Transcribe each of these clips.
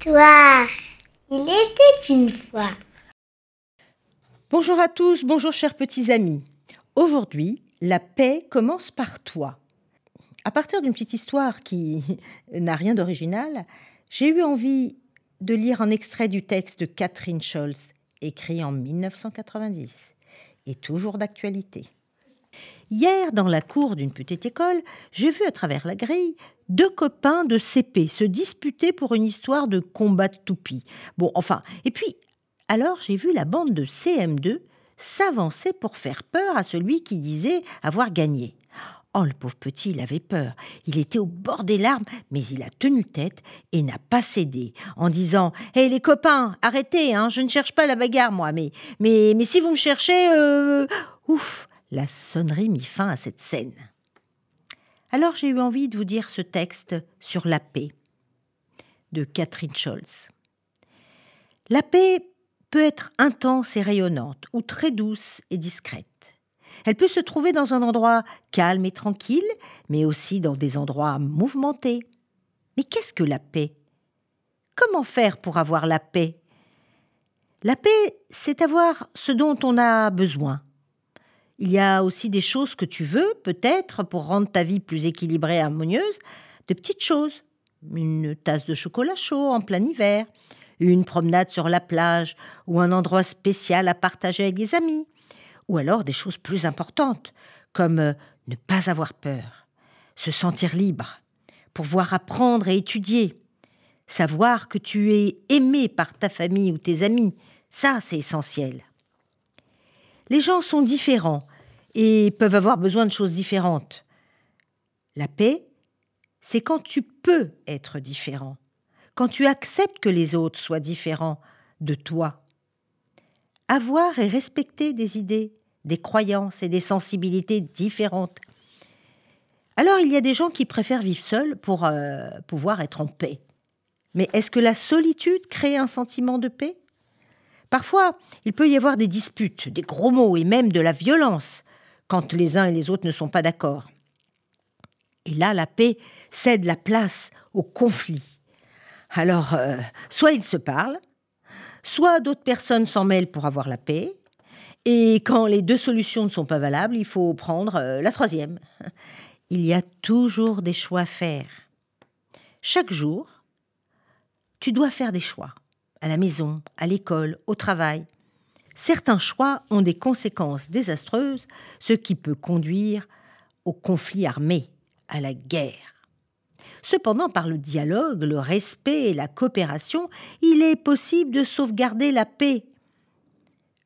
Histoire. Il était une fois. Bonjour à tous, bonjour chers petits amis. Aujourd'hui, la paix commence par toi. À partir d'une petite histoire qui n'a rien d'original, j'ai eu envie de lire un extrait du texte de Catherine Scholz, écrit en 1990 et toujours d'actualité. Hier, dans la cour d'une petite école, j'ai vu à travers la grille deux copains de CP se disputer pour une histoire de combat de toupie. Bon, enfin, et puis, alors j'ai vu la bande de CM2 s'avancer pour faire peur à celui qui disait avoir gagné. Oh, le pauvre petit, il avait peur. Il était au bord des larmes, mais il a tenu tête et n'a pas cédé, en disant Hé les copains, arrêtez, hein, je ne cherche pas la bagarre, moi, mais, mais, si vous me cherchez, euh... ouf La sonnerie mit fin à cette scène. Alors j'ai eu envie de vous dire ce texte sur la paix de Catherine Scholz. La paix peut être intense et rayonnante ou très douce et discrète. Elle peut se trouver dans un endroit calme et tranquille, mais aussi dans des endroits mouvementés. Mais qu'est-ce que la paix? Comment faire pour avoir la paix? La paix, c'est avoir ce dont on a besoin. Il y a aussi des choses que tu veux, peut-être, pour rendre ta vie plus équilibrée et harmonieuse, de petites choses. Une tasse de chocolat chaud en plein hiver, une promenade sur la plage ou un endroit spécial à partager avec des amis, ou alors des choses plus importantes, comme euh, ne pas avoir peur, se sentir libre, pouvoir apprendre et étudier, savoir que tu es aimé par ta famille ou tes amis, ça c'est essentiel. Les gens sont différents et peuvent avoir besoin de choses différentes. La paix, c'est quand tu peux être différent, quand tu acceptes que les autres soient différents de toi. Avoir et respecter des idées, des croyances et des sensibilités différentes. Alors il y a des gens qui préfèrent vivre seuls pour euh, pouvoir être en paix. Mais est-ce que la solitude crée un sentiment de paix? Parfois, il peut y avoir des disputes, des gros mots et même de la violence quand les uns et les autres ne sont pas d'accord. Et là, la paix cède la place au conflit. Alors, euh, soit ils se parlent, soit d'autres personnes s'en mêlent pour avoir la paix, et quand les deux solutions ne sont pas valables, il faut prendre euh, la troisième. Il y a toujours des choix à faire. Chaque jour, tu dois faire des choix, à la maison, à l'école, au travail. Certains choix ont des conséquences désastreuses, ce qui peut conduire au conflit armé, à la guerre. Cependant, par le dialogue, le respect et la coopération, il est possible de sauvegarder la paix.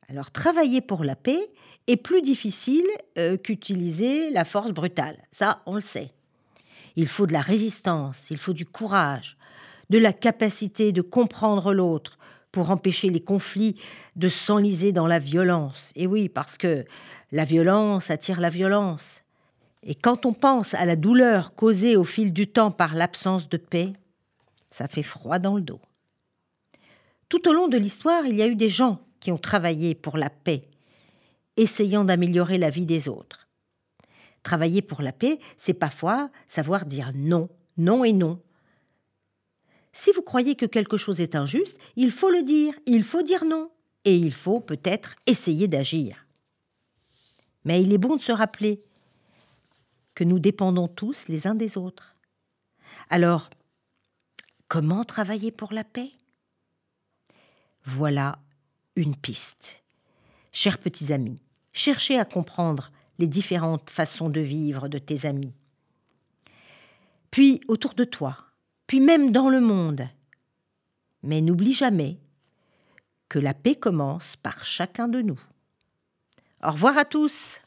Alors travailler pour la paix est plus difficile euh, qu'utiliser la force brutale. Ça, on le sait. Il faut de la résistance, il faut du courage, de la capacité de comprendre l'autre pour empêcher les conflits de s'enliser dans la violence. Et oui, parce que la violence attire la violence. Et quand on pense à la douleur causée au fil du temps par l'absence de paix, ça fait froid dans le dos. Tout au long de l'histoire, il y a eu des gens qui ont travaillé pour la paix, essayant d'améliorer la vie des autres. Travailler pour la paix, c'est parfois savoir dire non, non et non. Si vous croyez que quelque chose est injuste, il faut le dire, il faut dire non, et il faut peut-être essayer d'agir. Mais il est bon de se rappeler que nous dépendons tous les uns des autres. Alors, comment travailler pour la paix? Voilà une piste. Chers petits amis, cherchez à comprendre les différentes façons de vivre de tes amis. Puis autour de toi, même dans le monde. Mais n'oublie jamais que la paix commence par chacun de nous. Au revoir à tous.